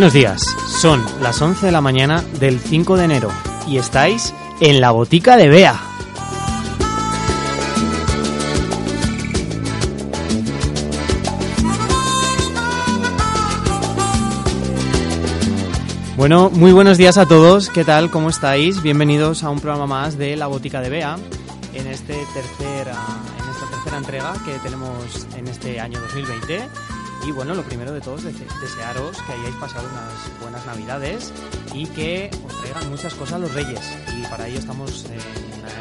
Buenos días, son las 11 de la mañana del 5 de enero y estáis en la botica de Bea. Bueno, muy buenos días a todos. ¿Qué tal? ¿Cómo estáis? Bienvenidos a un programa más de La Botica de Bea en este tercera en esta tercera entrega que tenemos en este año 2020. Y bueno, lo primero de todos, desearos que hayáis pasado unas buenas navidades y que os traigan muchas cosas los reyes. Y para ello estamos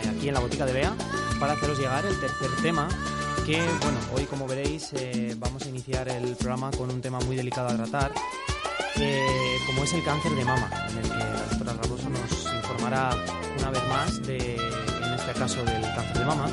aquí en la botica de Bea para haceros llegar el tercer tema que, bueno, hoy como veréis eh, vamos a iniciar el programa con un tema muy delicado a tratar como es el cáncer de mama, en el que la doctora Raboso nos informará una vez más de, en este caso del cáncer de mama,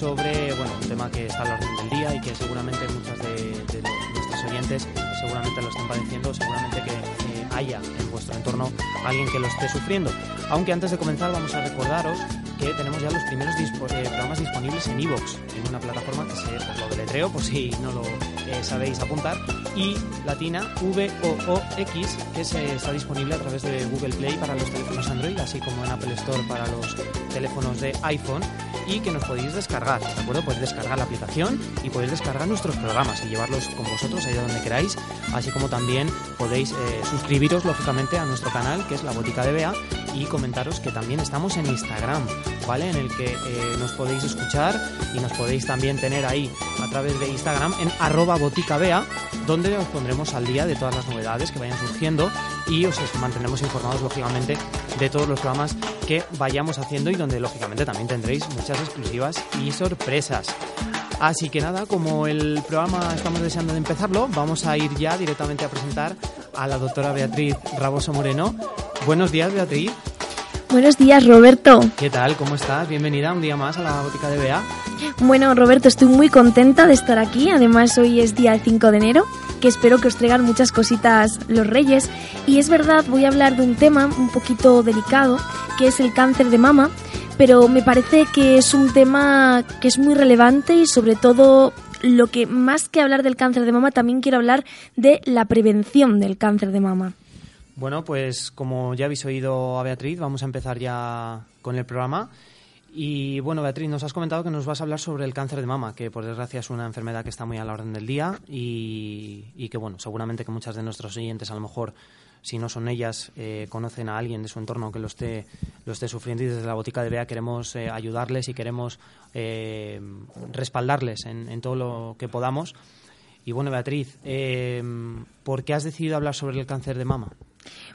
sobre bueno, un tema que está a la orden del día y que seguramente muchas de, nuestros oyentes seguramente lo estén padeciendo, seguramente que eh, haya en vuestro entorno alguien que lo esté sufriendo. Aunque antes de comenzar vamos a recordaros que tenemos ya los primeros eh, programas disponibles en iVoox, en una plataforma que se pues, lo deletreo por si no lo eh, sabéis apuntar, y latina V-O-O-X, que se, está disponible a través de Google Play para los teléfonos Android, así como en Apple Store para los teléfonos de iPhone, y que nos podéis descargar, ¿de acuerdo? Podéis descargar la aplicación y podéis descargar nuestros programas y llevarlos con vosotros ahí donde queráis, así como también podéis eh, suscribiros, lógicamente, a nuestro canal, que es La Botica de Bea, y comentaros que también estamos en Instagram, ¿vale? En el que eh, nos podéis escuchar y nos podéis también tener ahí a través de Instagram en arroba boticabea, donde os pondremos al día de todas las novedades que vayan surgiendo y os mantendremos informados, lógicamente, de todos los programas que vayamos haciendo y donde, lógicamente, también tendréis muchas exclusivas y sorpresas. Así que nada, como el programa estamos deseando de empezarlo, vamos a ir ya directamente a presentar a la doctora Beatriz Raboso Moreno. Buenos días, Beatriz. Buenos días, Roberto. ¿Qué tal? ¿Cómo estás? Bienvenida un día más a la botica de Bea. Bueno, Roberto, estoy muy contenta de estar aquí. Además, hoy es día 5 de enero, que espero que os traigan muchas cositas los reyes. Y es verdad, voy a hablar de un tema un poquito delicado, que es el cáncer de mama, pero me parece que es un tema que es muy relevante y sobre todo lo que más que hablar del cáncer de mama, también quiero hablar de la prevención del cáncer de mama. Bueno, pues como ya habéis oído a Beatriz, vamos a empezar ya con el programa. Y bueno, Beatriz, nos has comentado que nos vas a hablar sobre el cáncer de mama, que por desgracia es una enfermedad que está muy a la orden del día y, que bueno, seguramente que muchas de nuestros oyentes a lo mejor, si no son ellas, eh, conocen a alguien de su entorno que lo esté, lo esté sufriendo y desde la botica de Bea queremos eh, ayudarles y queremos eh, respaldarles en, en, todo lo que podamos. Y bueno, Beatriz, ¿por qué has decidido hablar sobre el cáncer de mama?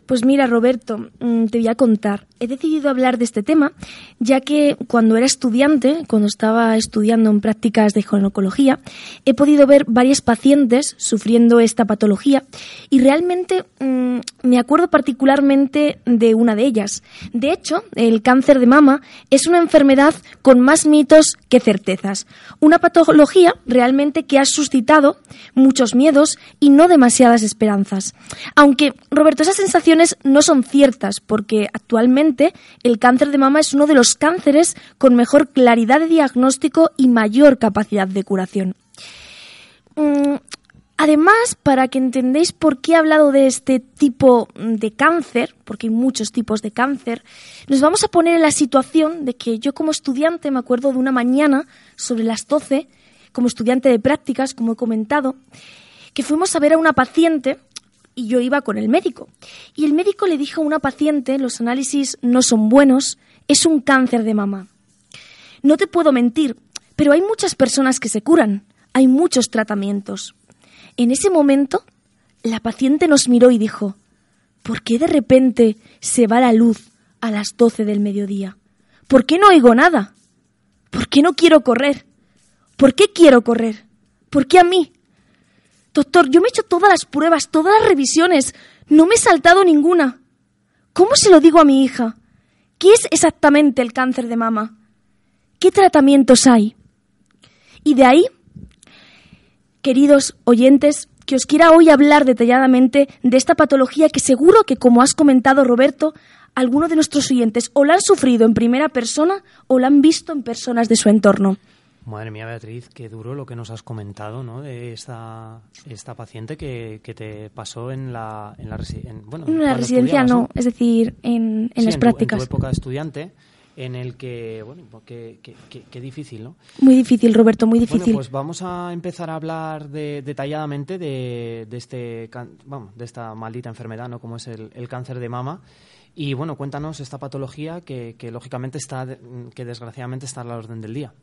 Pues mira, Roberto, mm, te voy a contar. He decidido hablar de este tema ya que cuando era estudiante, cuando estaba estudiando en prácticas de ginecología, he podido ver varias pacientes sufriendo esta patología y realmente mm, me acuerdo particularmente de una de ellas. De hecho, el cáncer de mama es una enfermedad con más mitos que certezas. Una patología realmente que ha suscitado muchos miedos y no demasiadas esperanzas. Aunque, Roberto, esas no son ciertas porque actualmente el cáncer de mama es uno de los cánceres con mejor claridad de diagnóstico y mayor capacidad de curación. Mm, además, para que entendáis por qué he hablado de este tipo de cáncer, porque hay muchos tipos de cáncer, nos vamos a poner en la situación de que yo como estudiante me acuerdo de una mañana sobre las 12, como estudiante de prácticas, como he comentado, que fuimos a ver a una paciente y yo iba con el médico. Y el médico le dijo a una paciente, los análisis no son buenos, es un cáncer de mama. No te puedo mentir, pero hay muchas personas que se curan, hay muchos tratamientos. En ese momento, la paciente nos miró y dijo, ¿por qué de repente se va la luz a las doce del mediodía? ¿Por qué no oigo nada? ¿Por qué no quiero correr? ¿Por qué quiero correr? ¿Por qué a mí? Doctor, yo me he hecho todas las pruebas, todas las revisiones. No me he saltado ninguna. ¿Cómo se lo digo a mi hija? ¿Qué es exactamente el cáncer de mama? ¿Qué tratamientos hay? Y de ahí, queridos oyentes, que os quiera hoy hablar detalladamente de esta patología que seguro que, como has comentado Roberto, algunos de nuestros oyentes o la han sufrido en primera persona o la han visto en personas de su entorno. Madre mía, Beatriz, qué duro lo que nos has comentado, ¿no? De esta, esta paciente que, que te pasó en la, en la, bueno, en la residencia, no, es decir, en, en las prácticas. en tu época de estudiante en el que, bueno, qué que, difícil, ¿no? Muy difícil, Roberto, muy difícil. Bueno, pues vamos a empezar a hablar de, detalladamente de, de, este, vamos, de esta maldita enfermedad, ¿no? Como es el, el cáncer de mama. Y bueno, cuéntanos esta patología que, que lógicamente está, que desgraciadamente está a la orden del día.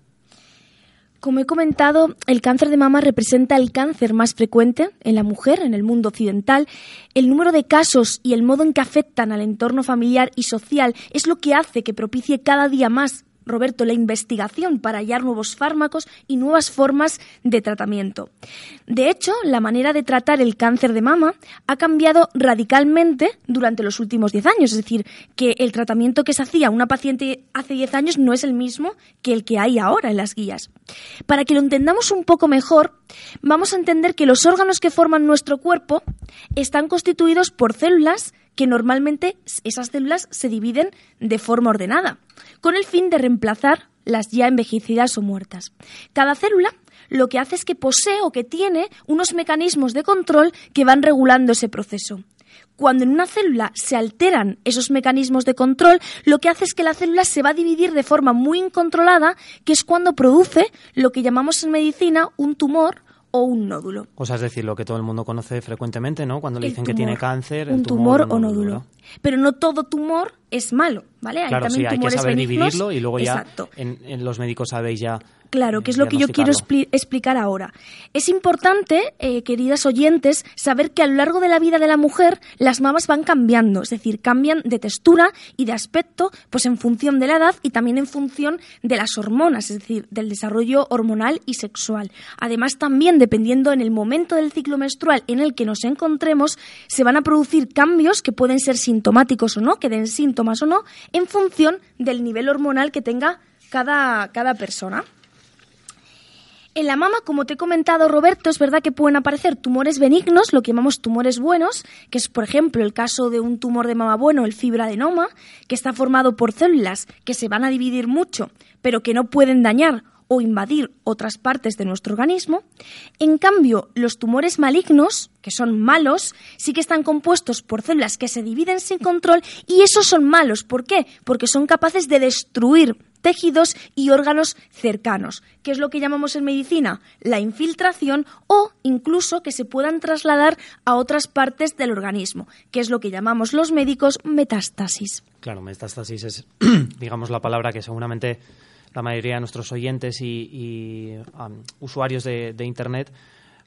Como he comentado, el cáncer de mama representa el cáncer más frecuente en la mujer en el mundo occidental. El número de casos y el modo en que afectan al entorno familiar y social es lo que hace que propicie cada día más Roberto, la investigación para hallar nuevos fármacos y nuevas formas de tratamiento. De hecho, la manera de tratar el cáncer de mama ha cambiado radicalmente durante los últimos 10 años. Es decir, que el tratamiento que se hacía a una paciente hace 10 años no es el mismo que el que hay ahora en las guías. Para que lo entendamos un poco mejor, vamos a entender que los órganos que forman nuestro cuerpo están constituidos por células que normalmente esas células se dividen de forma ordenada con el fin de reemplazar las ya envejecidas o muertas. Cada célula lo que hace es que posee o que tiene unos mecanismos de control que van regulando ese proceso. Cuando en una célula se alteran esos mecanismos de control, lo que hace es que la célula se va a dividir de forma muy incontrolada, que es cuando produce lo que llamamos en medicina un tumor o un nódulo. O sea, es decir, lo que todo el mundo conoce frecuentemente, ¿no? Cuando le dicen que tiene cáncer. Un tumor, o nódulo. Pero no todo tumor es malo, ¿vale? Hay claro, sí, hay que saber dividirlo y luego ya en, los médicos sabéis ya Claro, que es lo que yo quiero explicar ahora. Es importante, eh, queridas oyentes, saber que a lo largo de la vida de la mujer las mamas van cambiando, es decir, cambian de textura y de aspecto, pues en función de la edad y también en función de las hormonas, es decir, del desarrollo hormonal y sexual. Además, también dependiendo en el momento del ciclo menstrual en el que nos encontremos, se van a producir cambios que pueden ser sintomáticos o no, que den síntomas o no, en función del nivel hormonal que tenga cada, cada persona. En la mama, como te he comentado, Roberto, es verdad que pueden aparecer tumores benignos, lo que llamamos tumores buenos, que es, por ejemplo, el caso de un tumor de mama bueno, el fibradenoma, que está formado por células que se van a dividir mucho, pero que no pueden dañar o invadir otras partes de nuestro organismo. En cambio, los tumores malignos, que son malos, sí que están compuestos por células que se dividen sin control y esos son malos. ¿Por qué? Porque son capaces de destruir tejidos y órganos cercanos, que es lo que llamamos en medicina la infiltración o incluso que se puedan trasladar a otras partes del organismo, que es lo que llamamos los médicos metástasis. Claro, metástasis es, digamos, la palabra que seguramente la mayoría de nuestros oyentes y, usuarios de, Internet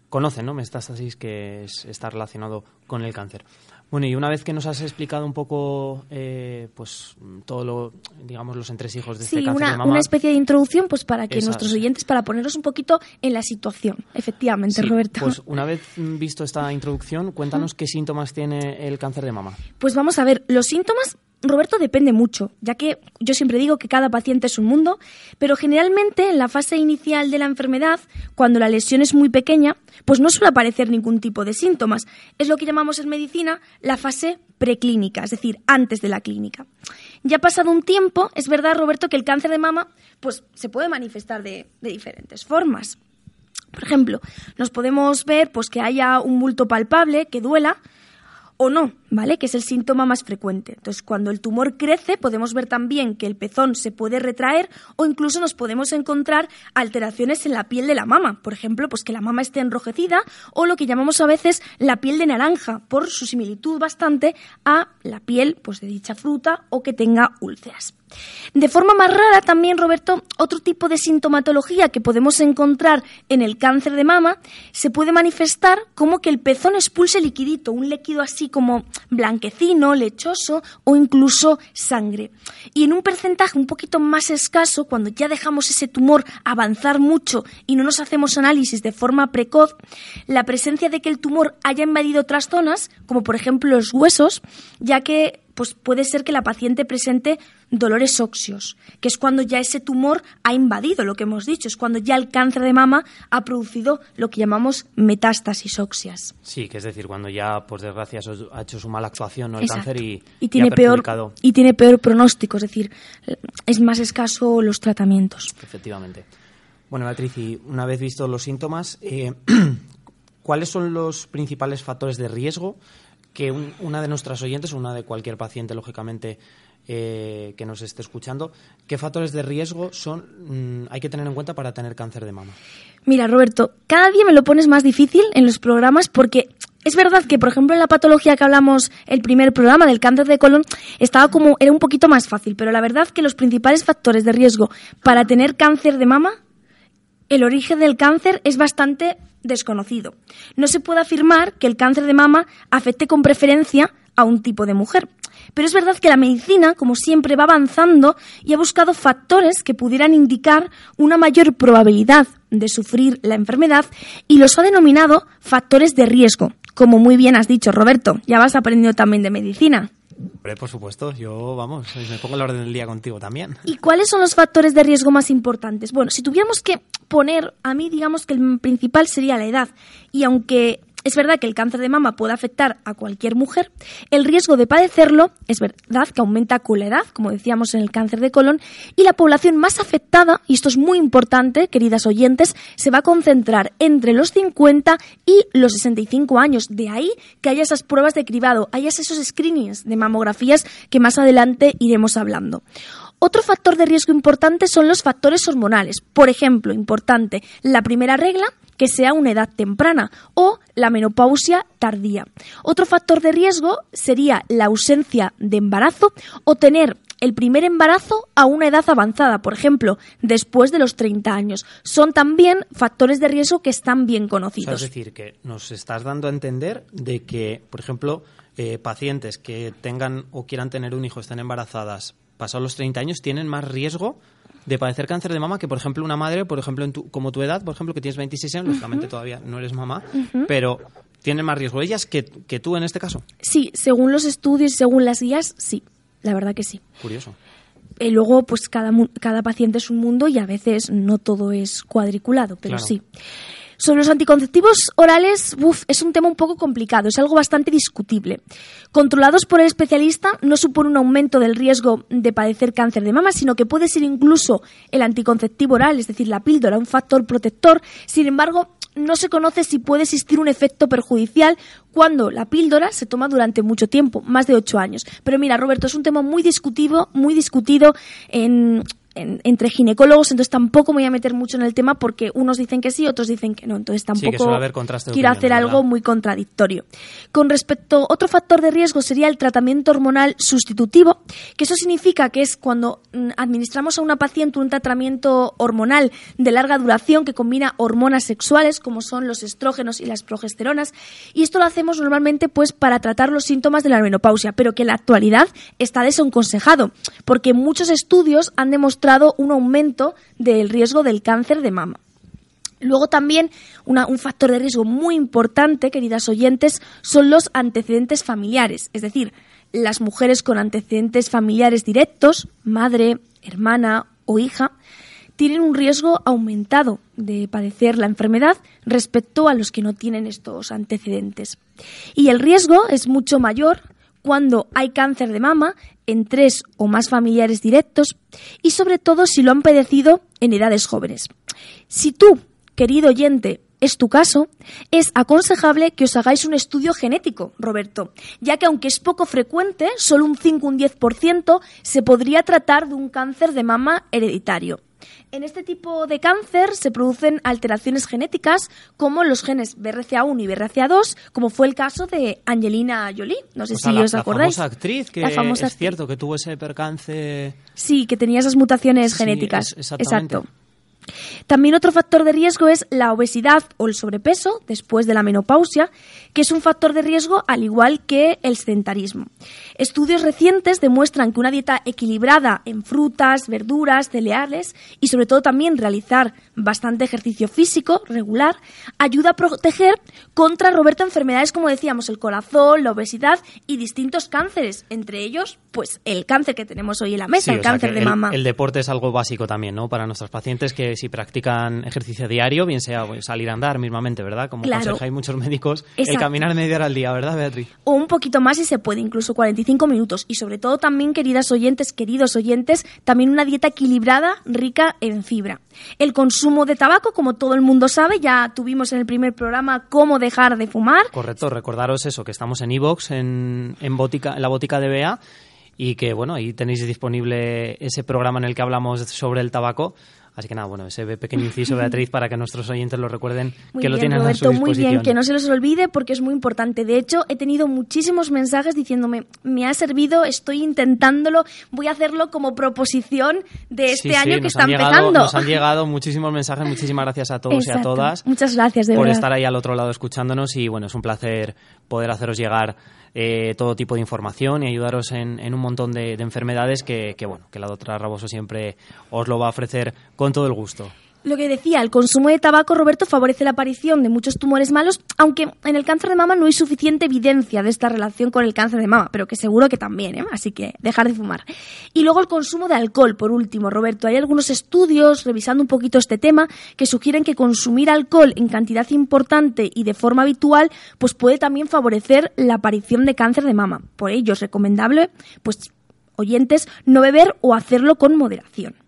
conocen, ¿no? Metástasis, que está relacionado con el cáncer. Bueno, y una vez que nos has explicado un poco, eh, pues, todo lo, digamos, los entresijos de este cáncer una, de mama... una especie de introducción, pues, para que nuestros oyentes, para ponerlos un poquito en la situación, efectivamente, Roberto. Pues, una vez visto esta introducción, cuéntanos qué síntomas tiene el cáncer de mama. Pues vamos a ver, los síntomas Roberto depende mucho, ya que yo siempre digo que cada paciente es un mundo, pero generalmente en la fase inicial de la enfermedad, cuando la lesión es muy pequeña, pues no suele aparecer ningún tipo de síntomas. Es lo que llamamos en medicina la fase preclínica, es decir, antes de la clínica. Ya pasado un tiempo, es verdad, Roberto, que el cáncer de mama pues, se puede manifestar de, de diferentes formas. Por ejemplo, nos podemos ver pues, que haya un bulto palpable que duela, o no, ¿vale? Que es el síntoma más frecuente. Entonces, cuando el tumor crece, podemos ver también que el pezón se puede retraer o incluso nos podemos encontrar alteraciones en la piel de la mama. Por ejemplo, pues que la mama esté enrojecida o lo que llamamos a veces la piel de naranja, por su similitud bastante a la piel pues, de dicha fruta o que tenga úlceras. De forma más rara también, Roberto, otro tipo de sintomatología que podemos encontrar en el cáncer de mama se puede manifestar como que el pezón expulse liquidito, un líquido así como blanquecino, lechoso o incluso sangre. Y en un porcentaje un poquito más escaso, cuando ya dejamos ese tumor avanzar mucho y no nos hacemos análisis de forma precoz, la presencia de que el tumor haya invadido otras zonas, como por ejemplo los huesos, ya que pues puede ser que la paciente presente dolores óxios, que es cuando ya ese tumor ha invadido lo que hemos dicho, es cuando ya el cáncer de mama ha producido lo que llamamos metástasis óseas. Sí, que es decir, cuando ya, por desgracia, ha hecho su mala actuación ¿no? el cáncer y, tiene peor y tiene peor pronóstico, es decir, es más escaso los tratamientos. Efectivamente. Bueno, Beatriz, y una vez vistos los síntomas, eh, ¿cuáles son los principales factores de riesgo que una de nuestras oyentes, una de cualquier paciente, lógicamente, eh, que nos esté escuchando, ¿qué factores de riesgo son mm, hay que tener en cuenta para tener cáncer de mama? Mira, Roberto, cada día me lo pones más difícil en los programas porque es verdad que, por ejemplo, en la patología que hablamos el primer programa del cáncer de colon, estaba como, era un poquito más fácil, pero la verdad que los principales factores de riesgo para tener cáncer de mama, el origen del cáncer es bastante desconocido. No se puede afirmar que el cáncer de mama afecte con preferencia a un tipo de mujer. Pero es verdad que la medicina, como siempre, va avanzando y ha buscado factores que pudieran indicar una mayor probabilidad de sufrir la enfermedad y los ha denominado factores de riesgo. Como muy bien has dicho, Roberto, ya vas aprendiendo también de medicina. Por supuesto, yo, vamos, me pongo la orden del día contigo también. ¿Y cuáles son los factores de riesgo más importantes? Bueno, si tuviéramos que poner, a mí digamos que el principal sería la edad. Y aunque es verdad que el cáncer de mama puede afectar a cualquier mujer. El riesgo de padecerlo es verdad que aumenta con la edad, como decíamos en el cáncer de colon, y la población más afectada, y esto es muy importante, queridas oyentes, se va a concentrar entre los 50 y los 65 años. De ahí que haya esas pruebas de cribado, haya esos screenings de mamografías que más adelante iremos hablando. Otro factor de riesgo importante son los factores hormonales. Por ejemplo, importante, la primera regla, que sea una edad temprana o la menopausia tardía. Otro factor de riesgo sería la ausencia de embarazo o tener el primer embarazo a una edad avanzada, por ejemplo, después de los 30 años. Son también factores de riesgo que están bien conocidos. es decir, que nos estás dando a entender de que, por ejemplo, eh, pacientes que tengan o quieran tener un hijo, estén embarazadas pasados los 30 años, tienen más riesgo de padecer cáncer de mama que, por ejemplo, una madre, por ejemplo, en como tu edad, por ejemplo, que tienes 26 años, lógicamente todavía no eres mamá, pero tienen más riesgo ellas que, que tú en este caso. Sí, según los estudios y según las guías, sí, la verdad que sí. Curioso. Y luego, pues cada, cada paciente es un mundo y a veces no todo es cuadriculado, pero sí. Sobre los anticonceptivos orales, es un tema un poco complicado, es algo bastante discutible. Controlados por el especialista, no supone un aumento del riesgo de padecer cáncer de mama, sino que puede ser incluso el anticonceptivo oral, es decir, la píldora, un factor protector. Sin embargo, no se conoce si puede existir un efecto perjudicial cuando la píldora se toma durante mucho tiempo, más de ocho años. Pero mira, Roberto, es un tema muy discutido, muy discutido en entre ginecólogos, entonces tampoco me voy a meter mucho en el tema porque unos dicen que sí, otros dicen que no, entonces tampoco quiero hacer algo muy contradictorio. Con respecto, a otro factor de riesgo sería el tratamiento hormonal sustitutivo, que eso significa que es cuando mm, administramos a una paciente un tratamiento hormonal de larga duración que combina hormonas sexuales como son los estrógenos y las progesteronas y esto lo hacemos normalmente pues para tratar los síntomas de la menopausia, pero que en la actualidad está desaconsejado porque muchos estudios han demostrado un aumento del riesgo del cáncer de mama. Luego también un factor de riesgo muy importante, queridas oyentes, son los antecedentes familiares, es decir, las mujeres con antecedentes familiares directos, madre, hermana o hija, tienen un riesgo aumentado de padecer la enfermedad respecto a los que no tienen estos antecedentes. Y el riesgo es mucho mayor cuando hay cáncer de mama en tres o más familiares directos y sobre todo si lo han padecido en edades jóvenes. Si tú, querido oyente, es tu caso, es aconsejable que os hagáis un estudio genético, Roberto, ya que aunque es poco frecuente, solo un 5 o un 10%, se podría tratar de un cáncer de mama hereditario. En este tipo de cáncer se producen alteraciones genéticas como los genes BRCA1 y BRCA2, como fue el caso de Angelina Jolie. No sé si os acordáis. La famosa actriz que es cierto que tuvo ese percance. Sí, que tenía esas mutaciones genéticas. Exacto. También otro factor de riesgo es la obesidad o el sobrepeso después de la menopausia, que es un factor de riesgo al igual que el sedentarismo. Estudios recientes demuestran que una dieta equilibrada en frutas, verduras, cereales y sobre todo también realizar bastante ejercicio físico regular ayuda a proteger contra, Roberto, enfermedades como decíamos, el corazón, la obesidad y distintos cánceres, entre ellos, pues el cáncer que tenemos hoy en la mesa, el cáncer de mama. El deporte es algo básico también, ¿no? Para nuestros pacientes que que si practican ejercicio diario, bien sea pues, salir a andar mismamente, ¿verdad? Como Claro. aconsejáis muchos médicos, el Exacto. caminar media hora al día, ¿verdad, Beatriz? o un poquito más si se puede, incluso 45 minutos. Y sobre todo también, queridas oyentes, queridos oyentes, también una dieta equilibrada, rica en fibra. El consumo de tabaco, como todo el mundo sabe, ya tuvimos en el primer programa cómo dejar de fumar. Correcto, recordaros eso, que estamos en iVoox, en, en, botica, en la botica de Bea, y que, bueno, ahí tenéis disponible ese programa en el que hablamos sobre el tabaco. Así que nada, bueno, ese pequeño inciso, Beatriz, para que nuestros oyentes lo recuerden, Muy que lo tienen Roberto, a su muy disposición. bien, que no se los olvide porque es muy importante. De hecho, he tenido muchísimos mensajes diciéndome, me ha servido, estoy intentándolo, voy a hacerlo como proposición de este Sí, sí, año que está llegado- empezando. Nos han llegado muchísimos mensajes, muchísimas gracias a todos y a todas. Muchas gracias, de por verdad. estar ahí al otro lado escuchándonos y bueno, es un placer poder haceros llegar eh, todo tipo de información y ayudaros en, en un montón de, de enfermedades que, que, bueno, que la doctora Raboso siempre os lo va a ofrecer con todo el gusto. Lo que decía, el consumo de tabaco, Roberto, favorece la aparición de muchos tumores malos, aunque en el cáncer de mama no hay suficiente evidencia de esta relación con el cáncer de mama, pero que seguro que también, ¿eh? Así que dejar de fumar. Y luego el consumo de alcohol, por último, Roberto. Hay algunos estudios, revisando un poquito este tema, que sugieren que consumir alcohol en cantidad importante y de forma habitual, pues puede también favorecer la aparición de cáncer de mama. Por ello es recomendable, pues, oyentes, no beber o hacerlo con moderación.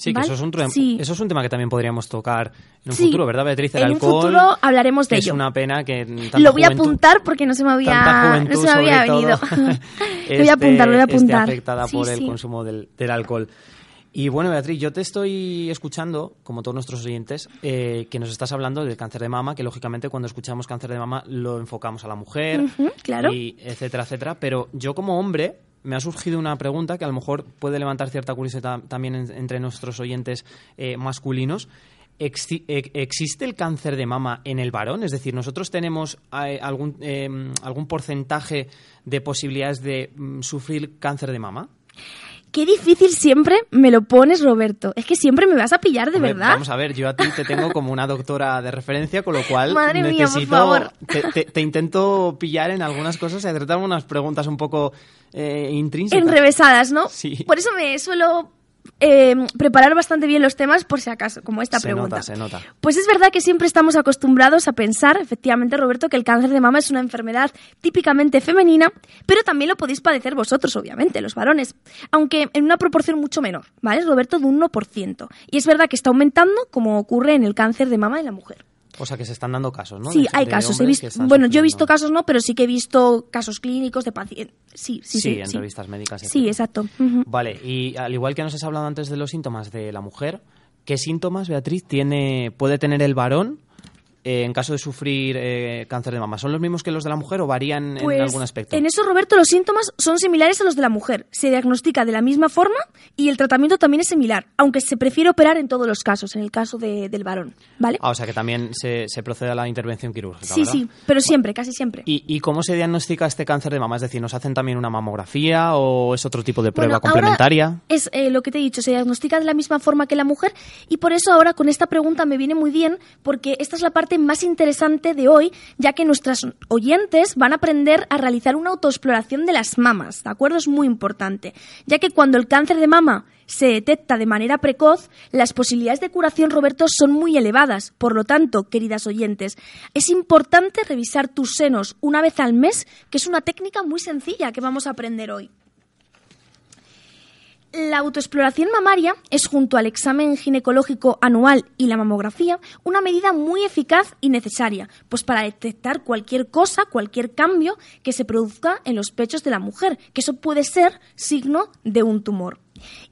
Sí, que eso es, un, Sí. eso es un tema que también podríamos tocar en un Sí, futuro, ¿verdad, Beatriz? El en un alcohol. futuro hablaremos de que Es ello. una pena que. lo voy a apuntar porque no se me había, no se me había venido. lo voy a apuntar, lo voy a apuntar. esté afectada Sí, por el consumo del, del alcohol. Y bueno, Beatriz, yo te estoy escuchando, como todos nuestros oyentes, eh, que nos estás hablando del cáncer de mama, que lógicamente cuando escuchamos cáncer de mama lo enfocamos a la mujer, Ujú, claro. y etcétera, etcétera. Pero yo como hombre me ha surgido una pregunta que a lo mejor puede levantar cierta curiosidad también en- entre nuestros oyentes eh, masculinos. E- ¿Existe el cáncer de mama en el varón? Es decir, ¿nosotros tenemos eh, algún, eh, algún porcentaje de posibilidades de mm, sufrir cáncer de mama? Qué difícil siempre me lo pones, Roberto. Es que siempre me vas a pillar, de Hombre, verdad. Vamos a ver, yo a ti te tengo como una doctora de referencia, con lo cual Madre mía, por necesito. favor. Te, te- te intento pillar en algunas cosas y hacerte algunas preguntas un poco eh, intrínsecas. Enrevesadas, ¿no? Sí. Por eso me suelo eh, preparar bastante bien los temas por si acaso, como esta se pregunta. nota, se nota. Pues es verdad que siempre estamos acostumbrados a pensar, efectivamente, Roberto, que el cáncer de mama es una enfermedad típicamente femenina, pero también lo podéis padecer vosotros, obviamente, los varones, aunque en una proporción mucho menor, ¿vale, Roberto? De un 1%. Y es verdad que está aumentando, como ocurre en el cáncer de mama en la mujer. O sea, que se están dando casos, ¿no? Sí, hay casos. He visto, bueno, yo he visto casos no, pero sí que he visto casos clínicos de pacientes. Sí, sí, sí. Sí, en sí. revistas médicas. Sí, exacto. Vale, y al igual que nos has hablado antes de los síntomas de la mujer, ¿qué síntomas, Beatriz, tiene, puede tener el varón eh, en caso de sufrir eh, cáncer de mama? ¿Son los mismos que los de la mujer o varían Pues, en algún aspecto? En eso, Roberto, los síntomas son similares a los de la mujer. Se diagnostica de la misma forma y el tratamiento también es similar, aunque se prefiere operar en todos los casos, en el caso de- del varón. ¿Vale? Ah, o sea que también se, se procede a la intervención quirúrgica. sí, ¿verdad? sí, pero siempre, casi siempre. ¿Y, y cómo se diagnostica este cáncer de mama? Es decir, ¿nos hacen también una mamografía o es otro tipo de prueba Bueno, complementaria? Es eh, lo que te he dicho, se diagnostica de la misma forma que la mujer y por eso ahora con esta pregunta me viene muy bien porque esta es la más interesante de hoy, ya que nuestras oyentes van a aprender a realizar una autoexploración de las mamas, ¿de acuerdo? Es muy importante, ya que cuando el cáncer de mama se detecta de manera precoz, las posibilidades de curación, Roberto, son muy elevadas. Por lo tanto, queridas oyentes, es importante revisar tus senos una vez al mes, que es una técnica muy sencilla que vamos a aprender hoy. La autoexploración mamaria es, junto al examen ginecológico anual y la mamografía, una medida muy eficaz y necesaria, pues para detectar cualquier cosa, cualquier cambio que se produzca en los pechos de la mujer, que eso puede ser signo de un tumor.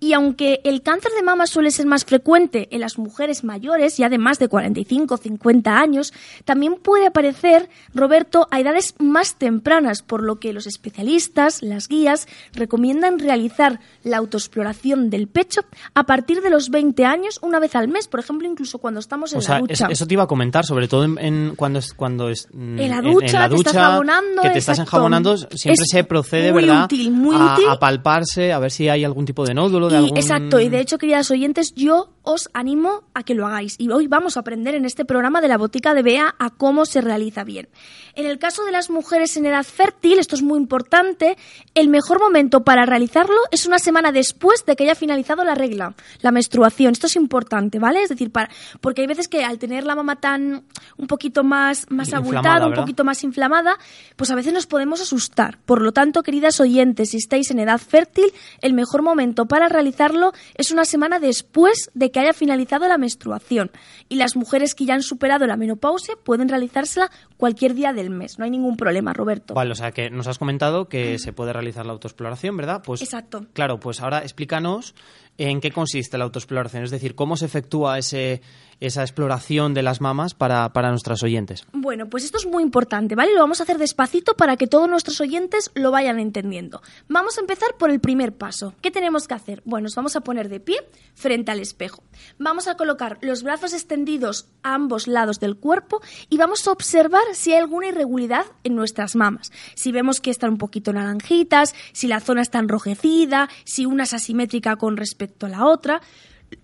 Y aunque el cáncer de mama suele ser más frecuente en las mujeres mayores, ya de más de 45 o 50 años, también puede aparecer, Roberto, a edades más tempranas, por lo que los especialistas, las guías, recomiendan realizar la autoexploración del pecho a partir de los 20 años, una vez al mes, por ejemplo, incluso cuando estamos en O sea, la ducha. eso te iba a comentar, sobre todo en, en cuando es, cuando es mm, En la ducha, te estás jabonando, que te estás enjabonando, siempre Es se procede, muy ¿verdad? útil, muy a, útil. a palparse, a ver si hay algún tipo de nódulo, de Y- algún... Exacto, y de hecho, queridas oyentes, yo os animo a que lo hagáis. Y hoy vamos a aprender en este programa de la botica de Bea a cómo se realiza bien. En el caso de las mujeres en edad fértil, esto es muy importante, el mejor momento para realizarlo es una semana después de que haya finalizado la regla, la menstruación. Esto es importante, ¿vale? Es decir, para, porque hay veces que al tener la mamá tan un poquito más, más abultada, un poquito más inflamada, pues a veces nos podemos asustar. Por lo tanto, queridas oyentes, si estáis en edad fértil, el mejor momento para realizarlo es una semana después de que haya finalizado la menstruación. Y las mujeres que ya han superado la menopausia pueden realizársela cualquier día del mes. No hay ningún problema, Roberto. Vale, o sea que nos has comentado que se puede realizar la autoexploración, ¿verdad? Pues Exacto. Claro, pues ahora explícanos en qué consiste la autoexploración, es decir, cómo se efectúa esa exploración de las mamas para, para nuestras oyentes. Bueno, pues esto es muy importante, ¿vale? Lo vamos a hacer despacito para que todos nuestros oyentes lo vayan entendiendo. Vamos a empezar por el primer paso. ¿Qué tenemos que hacer? Bueno, nos vamos a poner de pie frente al espejo. Vamos a colocar los brazos extendidos a ambos lados del cuerpo y vamos a observar si hay alguna irregularidad en nuestras mamas. Si vemos que están un poquito naranjitas, si la zona está enrojecida, si una es asimétrica con respecto a la otra.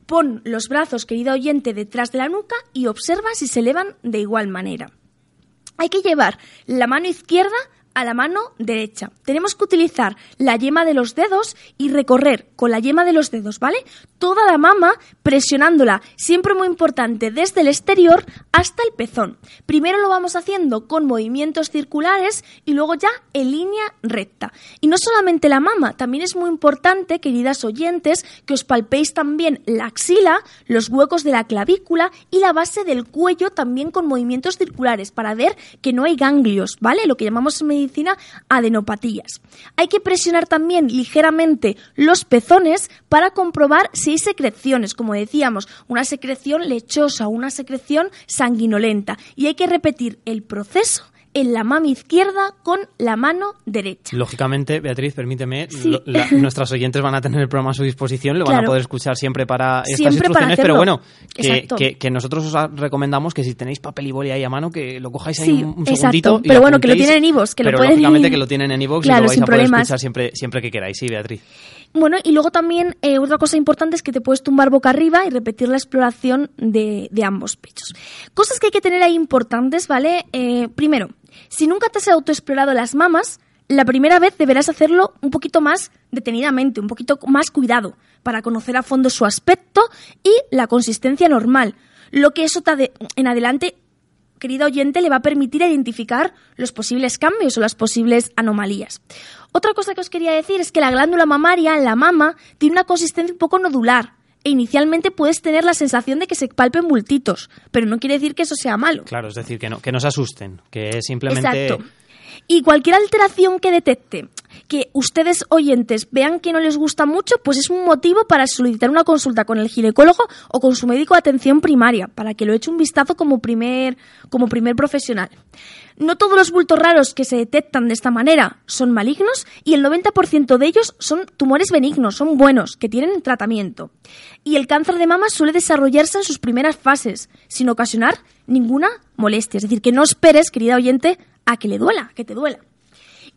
Pon los brazos, querido oyente, detrás de la nuca y observa si se elevan de igual manera. Hay que llevar la mano izquierda a la mano derecha. Tenemos que utilizar la yema de los dedos y recorrer con la yema de los dedos, ¿vale? Toda la mama presionándola, siempre muy importante, desde el exterior hasta el pezón. Primero lo vamos haciendo con movimientos circulares y luego ya en línea recta. Y no solamente la mama, también es muy importante, queridas oyentes, que os palpéis también la axila, los huecos de la clavícula y la base del cuello también con movimientos circulares para ver que no hay ganglios, ¿vale? Lo que llamamos en medicina adenopatías. Hay que presionar también ligeramente los pezones para comprobar si hay secreciones, como decíamos, una secreción lechosa, una secreción sanguinolenta. Y hay que repetir el proceso en la mano izquierda con la mano derecha. Lógicamente, Beatriz, permíteme, Sí. lo- la- nuestros oyentes van a tener el programa a su disposición, lo van a Claro. poder escuchar siempre para estas Siempre para instrucciones, pero hacerlo. bueno, que, que- que nosotros os recomendamos que si tenéis papel y boli ahí a mano, que lo cojáis ahí Sí, un, un segundito. y Pero bueno, que lo tienen en iVoox, que lo pero pueden- lógicamente que lo tienen en iVoox y Claro, lo vais sin a poder problemas. escuchar siempre, siempre que queráis. Sí, Beatriz. Bueno, y luego también eh, otra cosa importante es que te puedes tumbar boca arriba y repetir la exploración de, de ambos pechos. Cosas que hay que tener ahí importantes, ¿vale? Eh, primero, si nunca te has autoexplorado las mamas, la primera vez deberás hacerlo un poquito más detenidamente, un poquito más cuidado, para conocer a fondo su aspecto y la consistencia normal. Lo que eso te en adelante querido oyente, le va a permitir identificar los posibles cambios o las posibles anomalías. Otra cosa que os quería decir es que la glándula mamaria, la mama, tiene una consistencia un poco nodular. E inicialmente puedes tener la sensación de que se palpen bultitos, pero no quiere decir que eso sea malo. Claro, es decir, que no, que no se asusten, que es simplemente... Exacto. Y cualquier alteración que detecte que ustedes oyentes vean que no les gusta mucho, pues es un motivo para solicitar una consulta con el ginecólogo o con su médico de atención primaria, para que lo eche un vistazo como primer, como primer profesional. No todos los bultos raros que se detectan de esta manera son malignos y el 90% de ellos son tumores benignos, son buenos, que tienen tratamiento. Y el cáncer de mama suele desarrollarse en sus primeras fases, sin ocasionar ninguna molestia. Es decir, que no esperes, querida oyente, a que le duela, que te duela.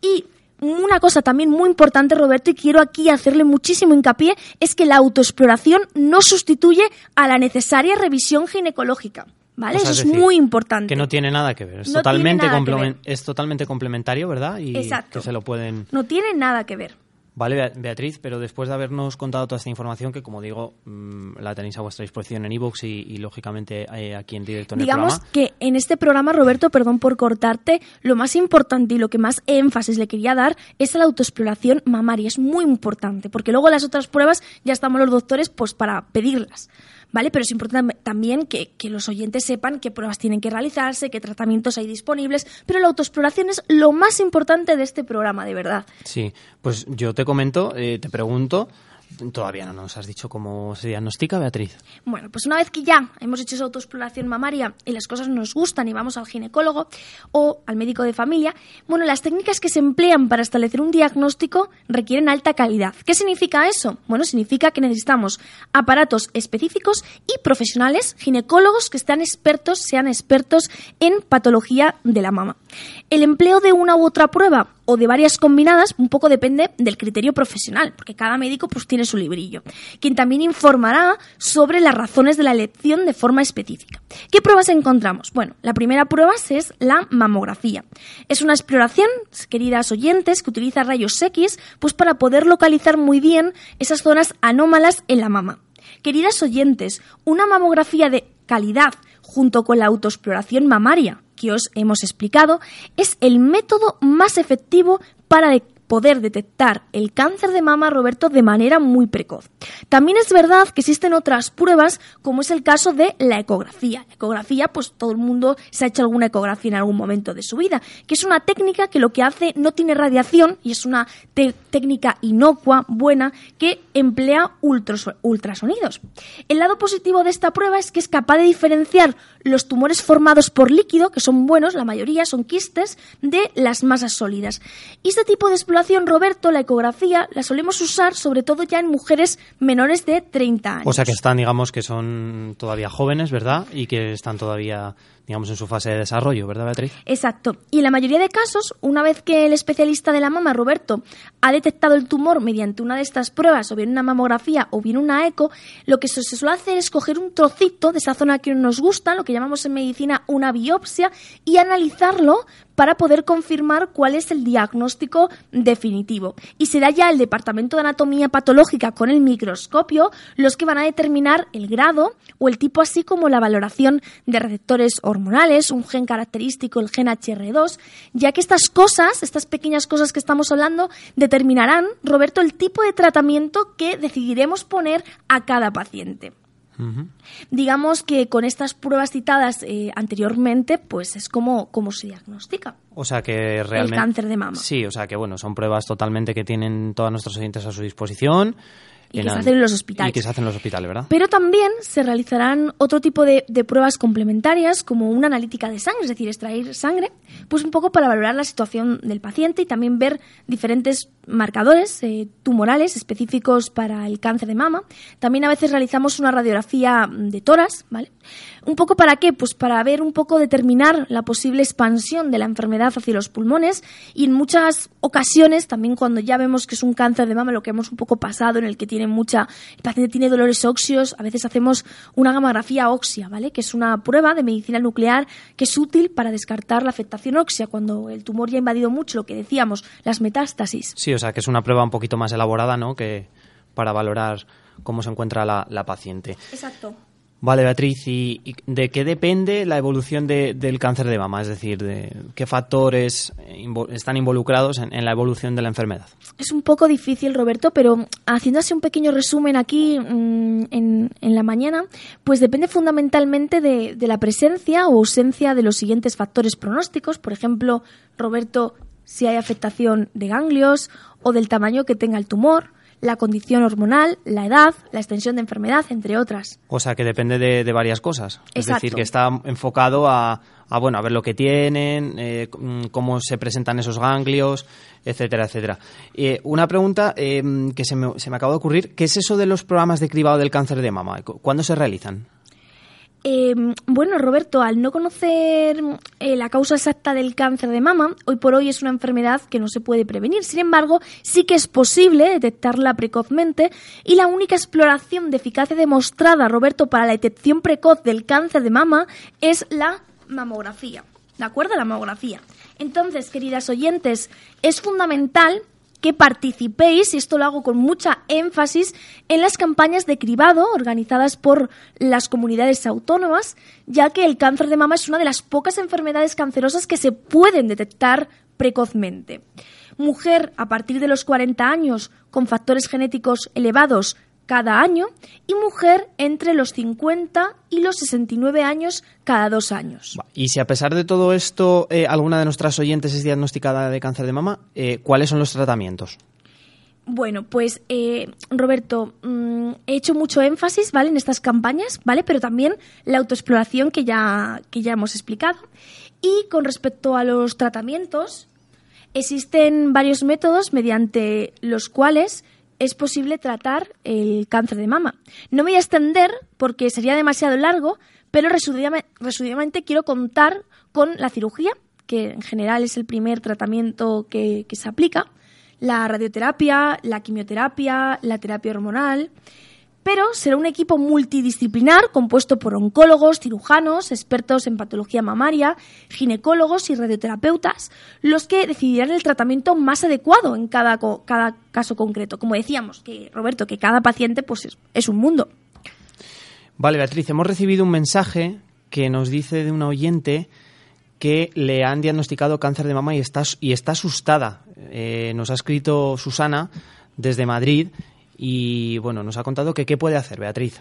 Y una cosa también muy importante, Roberto, y quiero aquí hacerle muchísimo hincapié, es que la autoexploración no sustituye a la necesaria revisión ginecológica. ¿Vale? O sea, Eso es decir, muy importante. Que no tiene nada que. Es, No totalmente, ver. es totalmente complementario, ¿verdad? Y Exacto. que se lo pueden... No tiene nada que ver. Vale, Bea- Beatriz, pero después de habernos contado toda esta información, que como digo, mm, la tenéis a vuestra disposición en iVoox y, y, lógicamente eh, aquí en directo en Digamos el programa. que en este programa, Roberto, perdón por cortarte, lo más importante y lo que más énfasis le quería dar es a la autoexploración mamaria. Es muy importante, porque luego las otras pruebas ya estamos los doctores pues para pedirlas. ¿Vale? Pero es importante también que, que los oyentes sepan qué pruebas tienen que realizarse, qué tratamientos hay disponibles, pero la autoexploración es lo más importante de este programa, de verdad. Sí, pues yo te comento, eh, te pregunto, todavía no nos has dicho cómo se diagnostica, Beatriz. Bueno, pues una vez que ya hemos hecho esa autoexploración mamaria y las cosas nos gustan y vamos al ginecólogo o al médico de familia, bueno, las técnicas que se emplean para establecer un diagnóstico requieren alta calidad. ¿Qué significa eso? Bueno, significa que necesitamos aparatos específicos y profesionales, ginecólogos que están expertos, sean expertos en patología de la mama. El empleo de una u otra prueba o de varias combinadas, un poco depende del criterio profesional, porque cada médico pues tiene su librillo, quien también informará sobre las razones de la elección de forma específica. ¿Qué pruebas encontramos? Bueno, la primera prueba es la mamografía. Es una exploración, queridas oyentes, que utiliza rayos X pues para poder localizar muy bien esas zonas anómalas en la mama. Queridas oyentes, una mamografía de calidad junto con la autoexploración mamaria que os hemos explicado, es el método más efectivo para poder detectar el cáncer de mama, Roberto, de manera muy precoz. También es verdad que existen otras pruebas, como es el caso de la ecografía. La ecografía, pues todo el mundo se ha hecho alguna ecografía en algún momento de su vida, que es una técnica que lo que hace no tiene radiación y es una técnica inocua, buena, que emplea ultrasonidos. El lado positivo de esta prueba es que es capaz de diferenciar los tumores formados por líquido, que son buenos, la mayoría son quistes, de las masas sólidas. Y este tipo de exploración, Roberto, la ecografía, la solemos usar sobre todo ya en mujeres menores de 30 años. O sea que están, digamos, que son todavía jóvenes, ¿verdad? Y que están todavía digamos, en su fase de desarrollo, ¿verdad, Beatriz? Exacto. Y en la mayoría de casos, una vez que el especialista de la mama, Roberto, ha detectado el tumor mediante una de estas pruebas, o bien una mamografía o bien una eco, lo que se suele hacer es coger un trocito de esa zona que nos gusta, lo que llamamos en medicina una biopsia, y analizarlo para poder confirmar cuál es el diagnóstico definitivo. Y será ya el Departamento de Anatomía Patológica con el microscopio los que van a determinar el grado o el tipo así como la valoración de receptores hormonales, un gen característico, el gen HR2, ya que estas cosas, estas pequeñas cosas que estamos hablando, determinarán, Roberto, el tipo de tratamiento que decidiremos poner a cada paciente. Digamos que con estas pruebas citadas eh, anteriormente, pues es como, como se diagnostica. O sea que realmente... El cáncer de mama. Sí, o sea que bueno, son pruebas totalmente que tienen todos nuestros oyentes a su disposición y que se hacen en los hospitales. Y que se hacen en los hospitales, ¿verdad? Pero también se realizarán otro tipo de, pruebas complementarias, como una analítica de sangre, es decir, extraer sangre, pues un poco para valorar la situación del paciente y también ver diferentes marcadores eh, tumorales específicos para el cáncer de mama. También a veces realizamos una radiografía de toras, ¿vale? ¿Un poco para qué? Pues para ver un poco determinar la posible expansión de la enfermedad hacia los pulmones y en muchas ocasiones, también cuando ya vemos que es un cáncer de mama, lo que hemos un poco pasado en el que tiene mucha, el paciente tiene dolores óseos, a veces hacemos una gamografía ósea, ¿vale? Que es una prueba de medicina nuclear que es útil para descartar la afectación ósea cuando el tumor ya ha invadido mucho, lo que decíamos, las metástasis. Sí, o sea, que es una prueba un poquito más elaborada, ¿no? Que para valorar cómo se encuentra la, la paciente. Exacto. Vale, Beatriz, ¿y, de qué depende la evolución del cáncer de mama? Es decir, de qué factores están involucrados en, la evolución de la enfermedad. Es un poco difícil, Roberto, pero haciendo así un pequeño resumen aquí mm, en, la mañana, pues depende fundamentalmente de, de la presencia o ausencia de los siguientes factores pronósticos. Por ejemplo, Roberto, si hay afectación de ganglios o del tamaño que tenga el tumor la condición hormonal, la edad, la extensión de enfermedad, entre otras. O sea, que depende de, varias cosas. Es decir, que está enfocado a, bueno, a ver lo que tienen, eh, mm, cómo se presentan esos ganglios, etcétera, etcétera. Eh, una pregunta eh, que se me, se me acaba de ocurrir, ¿qué es eso de los programas de cribado del cáncer de mama? ¿Cuándo se realizan? Em, bueno, Roberto, al no conocer eh, la causa exacta del cáncer de mama, hoy por hoy es una enfermedad que no se puede prevenir. Sin embargo, sí que es posible detectarla precozmente y la única exploración de eficacia demostrada, Roberto, para la detección precoz del cáncer de mama es la mamografía. ¿De acuerdo? La mamografía. Entonces, queridas oyentes, es fundamental que participéis, y esto lo hago con mucha énfasis, en las campañas de cribado organizadas por las comunidades autónomas, ya que el cáncer de mama es una de las pocas enfermedades cancerosas que se pueden detectar precozmente. Mujer a partir de los 40 años con factores genéticos elevados cada año y mujer entre los 50 y los 69 años cada dos años. Y si a pesar de todo esto eh, alguna de nuestras oyentes es diagnosticada de cáncer de mama, eh, ¿cuáles son los tratamientos? Bueno, pues eh, Roberto, mm, he hecho mucho énfasis, ¿vale? En estas campañas, ¿vale? Pero también la autoexploración que ya, que ya hemos explicado. Y con respecto a los tratamientos, existen varios métodos mediante los cuales es posible tratar el cáncer de mama. No voy a extender porque sería demasiado largo, pero resumidamente quiero contar con la cirugía, que en general es el primer tratamiento que, que se aplica, la radioterapia, la quimioterapia, la terapia hormonal, pero será un equipo multidisciplinar compuesto por oncólogos, cirujanos, expertos en patología mamaria, ginecólogos y radioterapeutas, los que decidirán el tratamiento más adecuado en cada, cada caso concreto. Como decíamos, que Roberto, que cada paciente pues es, es un mundo. Vale, Beatriz, hemos recibido un mensaje que nos dice de una oyente que le han diagnosticado cáncer de mama y está, y está asustada. Eh, nos ha escrito Susana desde Madrid y bueno, nos ha contado que qué puede hacer Beatriz.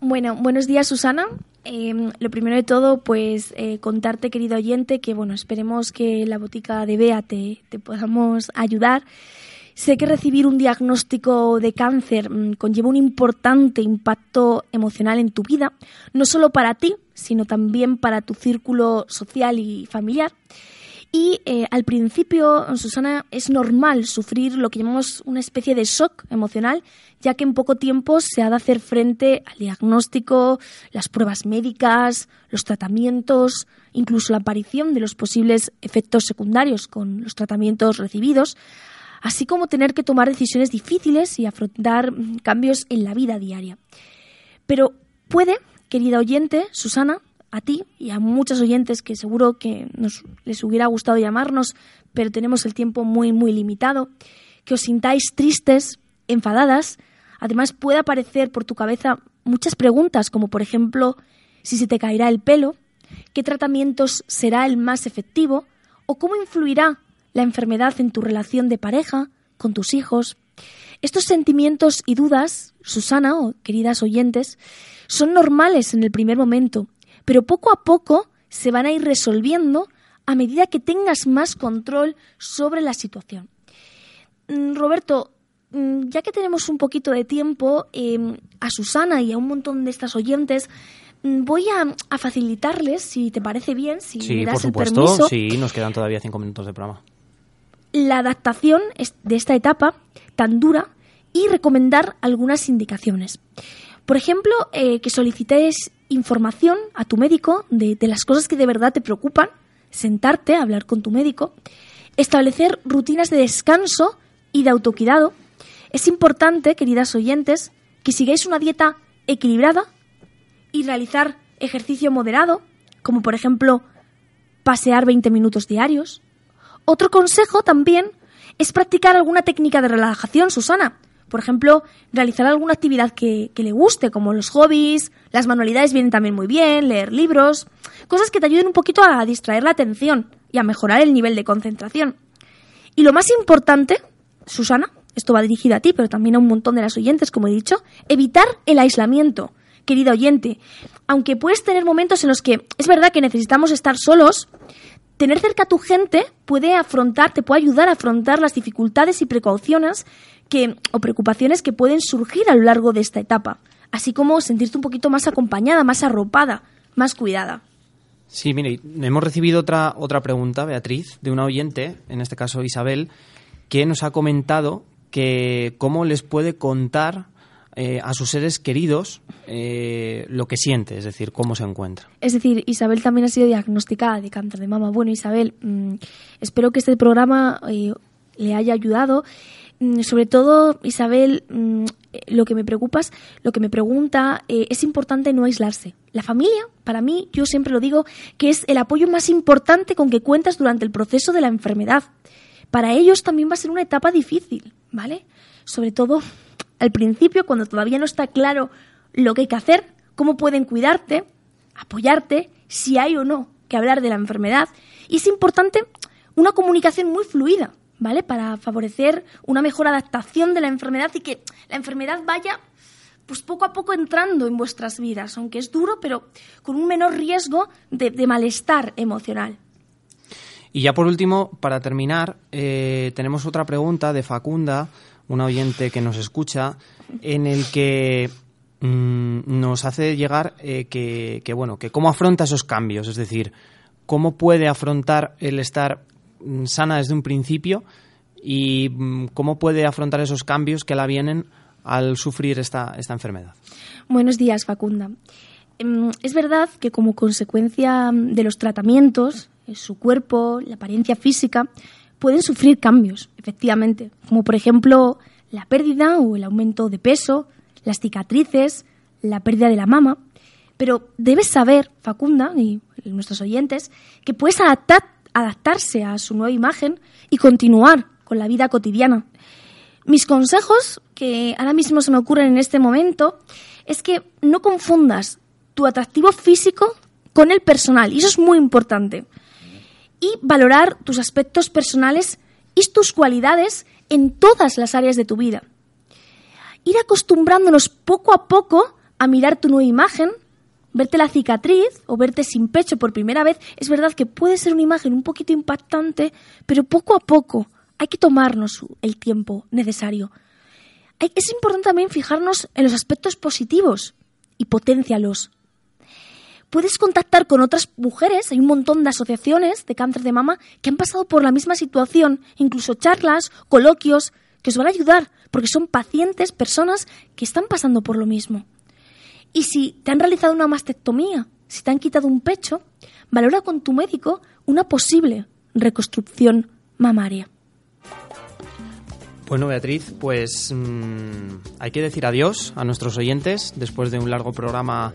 Bueno, buenos días Susana. Em, lo primero de todo, pues eh, contarte, querido oyente, que bueno, esperemos que la botica de Bea te, podamos ayudar. Sé que recibir un diagnóstico de cáncer mm, conlleva un importante impacto emocional en tu vida, no solo para ti, sino también para tu círculo social y familiar. Y eh, al principio, Susana, es normal sufrir lo que llamamos una especie de shock emocional, ya que en poco tiempo se ha de hacer frente al diagnóstico, las pruebas médicas, los tratamientos, incluso la aparición de los posibles efectos secundarios con los tratamientos recibidos, así como tener que tomar decisiones difíciles y afrontar mm, cambios en la vida diaria. Pero puede, querida oyente, Susana, a ti y a muchos oyentes que seguro que nos, les hubiera gustado llamarnos, pero tenemos el tiempo muy, muy limitado, que os sintáis tristes, enfadadas. Además, puede aparecer por tu cabeza muchas preguntas, como por ejemplo, si se te caerá el pelo, qué tratamientos será el más efectivo, o cómo influirá la enfermedad en tu relación de pareja, con tus hijos. Estos sentimientos y dudas, Susana o queridas oyentes, son normales en el primer momento, pero poco a poco se van a ir resolviendo a medida que tengas más control sobre la situación. Mm, Roberto, mm, ya que tenemos un poquito de tiempo, em, a Susana y a un montón de estas oyentes mm, voy a, facilitarles, si te parece bien, si me das por supuesto, el permiso. Sí, nos quedan todavía cinco minutos de programa la adaptación de esta etapa tan dura y recomendar algunas indicaciones. Por ejemplo, eh, que solicites información a tu médico de, las cosas que de verdad te preocupan, sentarte a hablar con tu médico, establecer rutinas de descanso y de autocuidado. Es importante, queridas oyentes, que sigáis una dieta equilibrada y realizar ejercicio moderado, como por ejemplo pasear 20 minutos diarios, otro consejo también es practicar alguna técnica de relajación, Susana. Por ejemplo, realizar alguna actividad que, le guste, como los hobbies, las manualidades vienen también muy bien, leer libros, cosas que te ayuden un poquito a distraer la atención y a mejorar el nivel de concentración. Y lo más importante, Susana, esto va dirigido a ti, pero también a un montón de las oyentes, como he dicho, evitar el aislamiento. Querida oyente, aunque puedes tener momentos en los que es verdad que necesitamos estar solos, tener cerca a tu gente puede afrontar, te puede ayudar a afrontar las dificultades y precauciones que, o preocupaciones que pueden surgir a lo largo de esta etapa, así como sentirte un poquito más acompañada, más arropada, más cuidada. Sí, mire, hemos recibido otra, otra pregunta, Beatriz, de una oyente, en este caso Isabel, que nos ha comentado que cómo les puede contar eh, a sus seres queridos eh, lo que siente, es decir, cómo se encuentra. Es decir, Isabel también ha sido diagnosticada de cáncer de mama. Bueno, Isabel, mm, espero que este programa eh, le haya ayudado. Mm, sobre todo, Isabel, mm, lo que me preocupas, lo que me pregunta, es importante no aislarse. La familia, para mí, yo siempre lo digo, que es el apoyo más importante con que cuentas durante el proceso de la enfermedad. Para ellos también va a ser una etapa difícil, ¿vale? Sobre todo al principio, cuando todavía no está claro lo que hay que hacer, cómo pueden cuidarte, apoyarte, si hay o no que hablar de la enfermedad. Y es importante una comunicación muy fluida, ¿vale? Para favorecer una mejor adaptación de la enfermedad y que la enfermedad vaya pues poco a poco entrando en vuestras vidas, aunque es duro, pero con un menor riesgo de, malestar emocional. Y ya por último, para terminar, eh, tenemos otra pregunta de Facunda un oyente que nos escucha, en el que mm, nos hace llegar eh, que, bueno, que cómo afronta esos cambios, es decir, cómo puede afrontar el estar sana desde un principio y mm, cómo puede afrontar esos cambios que la vienen al sufrir esta, esta enfermedad. Buenos días, Facunda. Em, es verdad que como consecuencia de los tratamientos eh, su cuerpo, la apariencia física, pueden sufrir cambios, efectivamente, como por ejemplo la pérdida o el aumento de peso, las cicatrices, la pérdida de la mama. Pero debes saber, Facunda y nuestros oyentes, que puedes adaptarse a su nueva imagen y continuar con la vida cotidiana. Mis consejos, que ahora mismo se me ocurren en este momento, es que no confundas tu atractivo físico con el personal, y eso es muy importante. Y valorar tus aspectos personales y tus cualidades en todas las áreas de tu vida. Ir acostumbrándonos poco a poco a mirar tu nueva imagen, verte la cicatriz o verte sin pecho por primera vez, es verdad que puede ser una imagen un poquito impactante, pero poco a poco hay que tomarnos el tiempo necesario. es importante también fijarnos en los aspectos positivos y potencialos. Puedes contactar con otras mujeres, hay un montón de asociaciones de cáncer de mama que han pasado por la misma situación, incluso charlas, coloquios, que os van a ayudar, porque son pacientes, personas que están pasando por lo mismo. Y si te han realizado una mastectomía, si te han quitado un pecho, valora con tu médico una posible reconstrucción mamaria. Bueno, Beatriz, pues mm, hay que decir adiós a nuestros oyentes después de un largo programa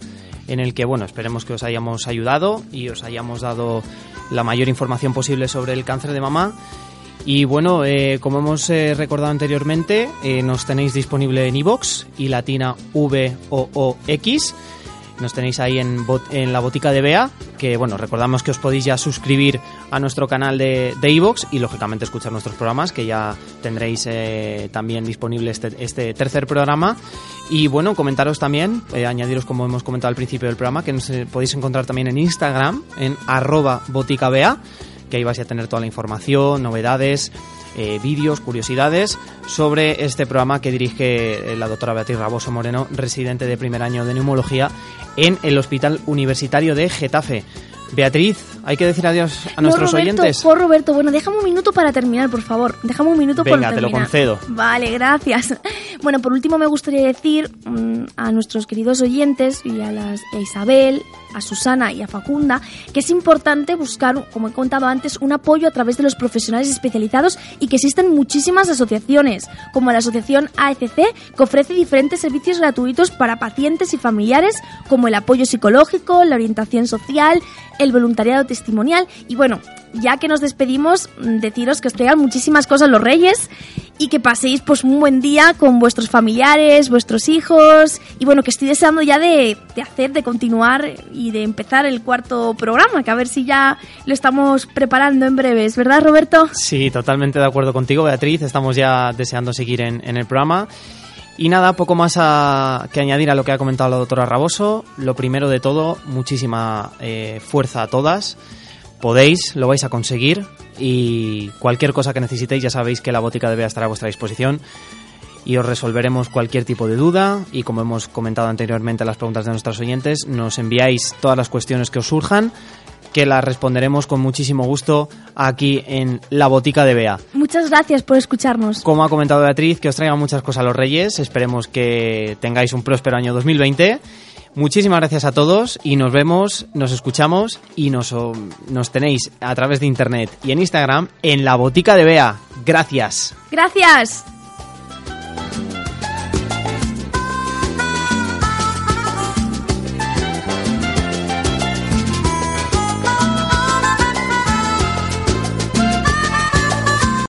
en el que, bueno, esperemos que os hayamos ayudado y os hayamos dado la mayor información posible sobre el cáncer de mama. Y bueno, eh, como hemos eh, recordado anteriormente, eh, nos tenéis disponible en iVoox y latina V O O X nos tenéis ahí en, en la botica de Bea, que bueno, recordamos que os podéis ya suscribir a nuestro canal de Evox y lógicamente escuchar nuestros programas, que ya tendréis también disponible este, este, tercer programa. Y bueno, comentaros también, añadiros como hemos comentado al principio del programa, que nos podéis encontrar también en Instagram, en arroba boticabea, que ahí vais a tener toda la información, novedades, eh, vídeos, curiosidades sobre este programa que dirige la doctora Beatriz Raboso Moreno, residente de primer año de neumología en el Hospital Universitario de Getafe. Beatriz, hay que decir adiós a nuestros oyentes. Por Roberto, bueno, déjame un minuto para terminar, por favor. Déjame un minuto Venga, te lo concedo. Vale, gracias. Bueno, por último me gustaría decir mm, a nuestros queridos oyentes y a, las, a Isabel, a Susana y a Facunda que es importante buscar, como he contado antes, un apoyo a través de los profesionales especializados y que existen muchísimas asociaciones, como la asociación AECC, que ofrece diferentes servicios gratuitos para pacientes y familiares, como el apoyo psicológico, la orientación social, el voluntariado testimonial. Y bueno, ya que nos despedimos, deciros que os traigan muchísimas cosas los reyes y que paséis pues un buen día con vuestros familiares, vuestros hijos y bueno, que estoy deseando ya de, de, hacer, de continuar y de empezar el cuarto programa, que a ver si ya lo estamos preparando en breves, ¿verdad Roberto? Sí, totalmente de acuerdo contigo Beatriz, estamos ya deseando seguir en, en el programa. Y nada, poco más a, que añadir a lo que ha comentado la doctora Raboso. Lo primero de todo, muchísima eh, fuerza a todas. Podéis, lo vais a conseguir y cualquier cosa que necesitéis ya sabéis que la botica debe estar a vuestra disposición y os resolveremos cualquier tipo de duda y como hemos comentado anteriormente las preguntas de nuestros oyentes, nos enviáis todas las cuestiones que os surjan que la responderemos con muchísimo gusto aquí en la botica de Bea. Muchas gracias por escucharnos. Como ha comentado Beatriz, que os traigan muchas cosas a los Reyes. Esperemos que tengáis un próspero año 2020. Muchísimas gracias a todos y nos vemos, nos escuchamos y nos, nos tenéis a través de internet y en Instagram en la botica de Bea. Gracias. Gracias.